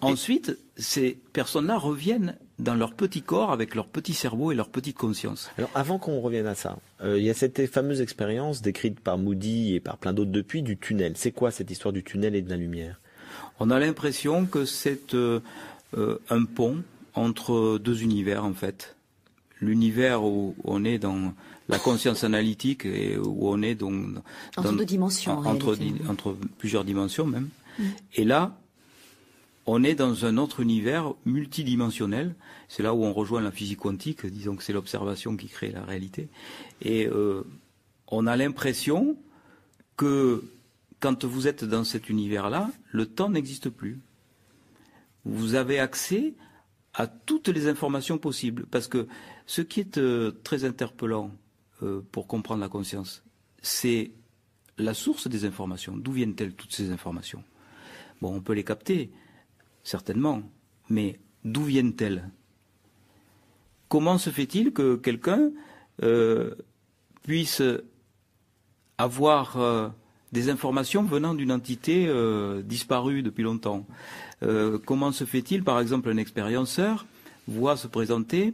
Speaker 2: ensuite, ces personnes-là reviennent dans leur petit corps avec leur petit cerveau et leur petite conscience.
Speaker 1: Alors avant qu'on revienne à ça, euh, il y a cette fameuse expérience décrite par Moody et par plein d'autres depuis du tunnel. C'est quoi cette histoire du tunnel et de la lumière?
Speaker 2: On a l'impression que c'est euh, euh, un pont entre deux univers en fait. L'univers où on est dans la conscience analytique et où on est donc
Speaker 3: entre deux dimensions,
Speaker 2: entre, entre, plusieurs dimensions même. Mm. Et là, on est dans un autre univers multidimensionnel. C'est là où on rejoint la physique quantique. Disons que c'est l'observation qui crée la réalité. Et euh, on a l'impression que quand vous êtes dans cet univers-là, le temps n'existe plus. Vous avez accès à toutes les informations possibles. Parce que ce qui est euh, très interpellant euh, pour comprendre la conscience, c'est la source des informations. D'où viennent-elles toutes ces informations? Bon, on peut les capter, certainement, mais d'où viennent-elles? Comment se fait-il que quelqu'un euh, puisse avoir euh, des informations venant d'une entité euh, disparue depuis longtemps? Comment se fait-il, par exemple, un expérienceur voit se présenter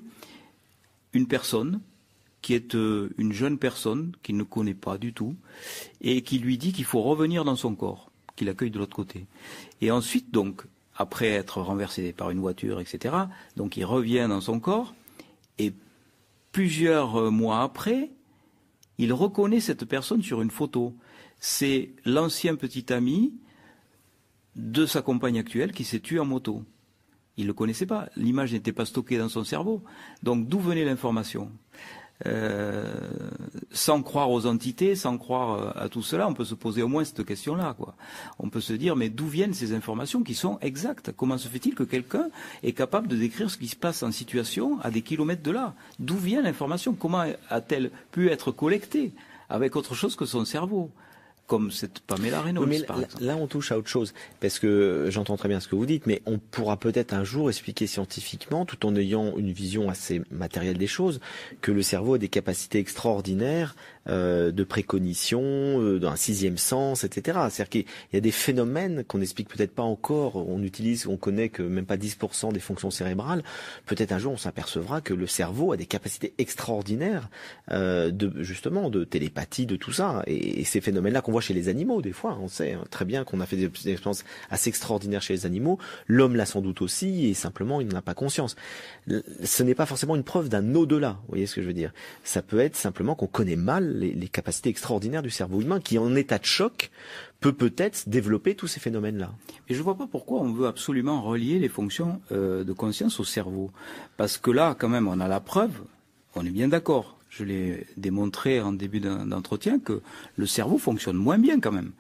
Speaker 2: une personne qui est une jeune personne qu'il ne connaît pas du tout et qui lui dit qu'il faut revenir dans son corps, qu'il accueille de l'autre côté? Et ensuite, donc, après être renversé par une voiture, etc., donc il revient dans son corps et plusieurs euh, mois après, il reconnaît cette personne sur une photo. C'est l'ancien petit ami de sa compagne actuelle qui s'est tué en moto. Il ne le connaissait pas. L'image n'était pas stockée dans son cerveau. Donc d'où venait l'information? Euh, sans croire aux entités, sans croire euh, à tout cela, on peut se poser au moins cette question-là. Quoi. On peut se dire, mais d'où viennent ces informations qui sont exactes? Comment se fait-il que quelqu'un est capable de décrire ce qui se passe en situation à des kilomètres de là? D'où vient l'information? Comment a-t-elle pu être collectée avec autre chose que son cerveau? Comme cette Pamela Reynolds,
Speaker 1: mais
Speaker 2: par exemple.
Speaker 1: Là, on touche à autre chose, parce que j'entends très bien ce que vous dites, mais on pourra peut-être un jour expliquer scientifiquement, tout en ayant une vision assez matérielle des choses, que le cerveau a des capacités extraordinaires de précognition, euh, d'un sixième sens, etc. C'est-à-dire qu'il y a des phénomènes qu'on n'explique peut-être pas encore. On utilise, on connaît que même pas 10% des fonctions cérébrales. Peut-être un jour on s'apercevra que le cerveau a des capacités extraordinaires euh, de justement de télépathie, de tout ça. Et, ces phénomènes-là qu'on voit chez les animaux, des fois, on sait hein, très bien qu'on a fait des expériences assez extraordinaires chez les animaux. L'homme l'a sans doute aussi, et simplement il n'en a pas conscience. Ce n'est pas forcément une preuve d'un au-delà. Vous voyez ce que je veux dire Ça peut être simplement qu'on connaît mal les, capacités extraordinaires du cerveau humain qui, en état de choc, peut peut-être développer tous ces phénomènes-là.
Speaker 2: Et je ne vois pas pourquoi on veut absolument relier les fonctions euh, de conscience au cerveau. Parce que là, quand même, on a la preuve, on est bien d'accord. Je l'ai démontré en début d'entretien que le cerveau fonctionne moins bien quand même.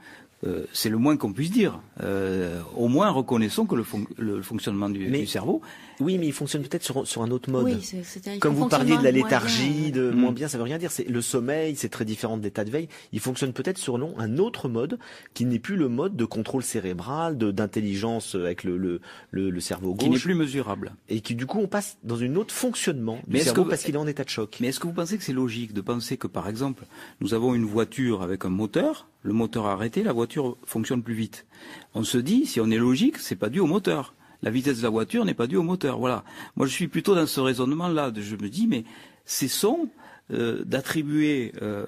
Speaker 2: Euh, c'est le moins qu'on puisse dire. Euh, au moins, reconnaissons que le, fonctionnement du, cerveau.
Speaker 1: Oui, mais il fonctionne peut-être sur, un autre mode. Oui, Comme vous parliez de la léthargie, de moins mm. bien, ça veut rien dire. C'est le sommeil, c'est très différent de l'état de veille. Il fonctionne peut-être sur un autre mode qui n'est plus le mode de contrôle cérébral, d'intelligence avec le, le, cerveau gauche.
Speaker 2: Qui n'est plus mesurable.
Speaker 1: Et qui, du coup, on passe dans une autre fonctionnement du cerveau parce qu'il est en état de choc.
Speaker 2: Mais est-ce que vous pensez que c'est logique de penser que, par exemple, nous avons une voiture avec un moteur le moteur arrêté, la voiture fonctionne plus vite. On se dit, si on est logique, c'est pas dû au moteur. La vitesse de la voiture n'est pas due au moteur. Voilà. Moi, je suis plutôt dans ce raisonnement-là. Je me dis, mais cessons euh, d'attribuer euh,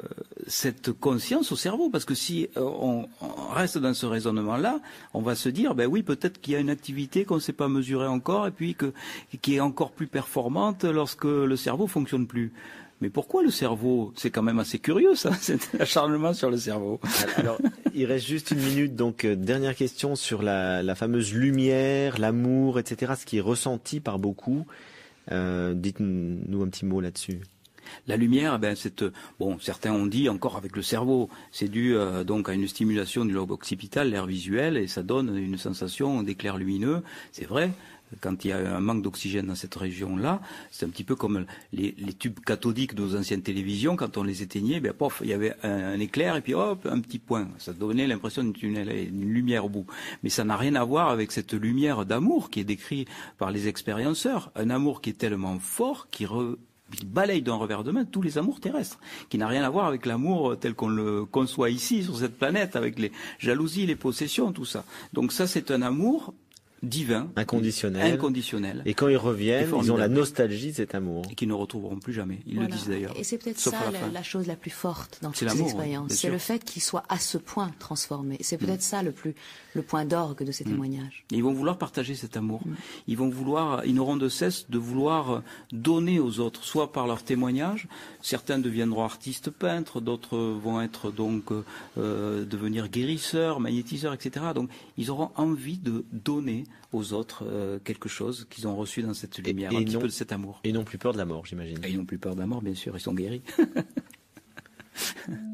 Speaker 2: cette conscience au cerveau, parce que si euh, on, reste dans ce raisonnement-là, on va se dire, ben oui, peut-être qu'il y a une activité qu'on ne sait pas mesurer encore, et puis qui est encore plus performante lorsque le cerveau fonctionne plus. Mais pourquoi le cerveau? C'est quand même assez curieux, ça, cet acharnement sur le cerveau.
Speaker 1: Alors, il reste juste une minute, donc euh, dernière question sur la, fameuse lumière, l'amour, etc., ce qui est ressenti par beaucoup. Euh, dites-nous un petit mot là-dessus.
Speaker 2: La lumière, ben, c'est bon. Certains ont dit encore avec le cerveau, c'est dû euh, donc à une stimulation du lobe occipital, l'air visuel, et ça donne une sensation d'éclair lumineux. C'est vrai quand il y a un manque d'oxygène dans cette région-là, c'est un petit peu comme les, tubes cathodiques de nos anciennes télévisions, quand on les éteignait, ben, pof, il y avait un, éclair et puis hop, un petit point. Ça donnait l'impression d'une lumière au bout. Mais ça n'a rien à voir avec cette lumière d'amour qui est décrite par les expérienceurs. Un amour qui est tellement fort, qui balaye d'un revers de main tous les amours terrestres, qui n'a rien à voir avec l'amour tel qu'on le conçoit ici sur cette planète, avec les jalousies, les possessions, tout ça. Donc ça, c'est un amour divin,
Speaker 1: inconditionnel.
Speaker 2: inconditionnel.
Speaker 1: Et quand ils reviennent, ils ont la nostalgie de cet amour.
Speaker 2: Et qu'ils ne retrouveront plus jamais. Ils le disent d'ailleurs.
Speaker 3: Et c'est peut-être ça la, la, chose la plus forte dans toutes ces expériences. c'est le fait qu'ils soient à ce point transformés. C'est peut-être mm. ça le plus le point d'orgue de ces mm. témoignages.
Speaker 2: ils vont vouloir partager cet amour. Mm. Ils vont vouloir, ils n'auront de cesse de vouloir donner aux autres, soit par leur témoignage. Certains deviendront artistes peintres, d'autres vont être donc euh, devenir guérisseurs, magnétiseurs, etc. Donc ils auront envie de donner aux autres euh, quelque chose qu'ils ont reçu dans cette lumière, un petit peu de cet amour.
Speaker 1: Et n'ont plus peur de la mort, j'imagine.
Speaker 2: Et ils n'ont plus peur de la mort, bien sûr, ils sont guéris.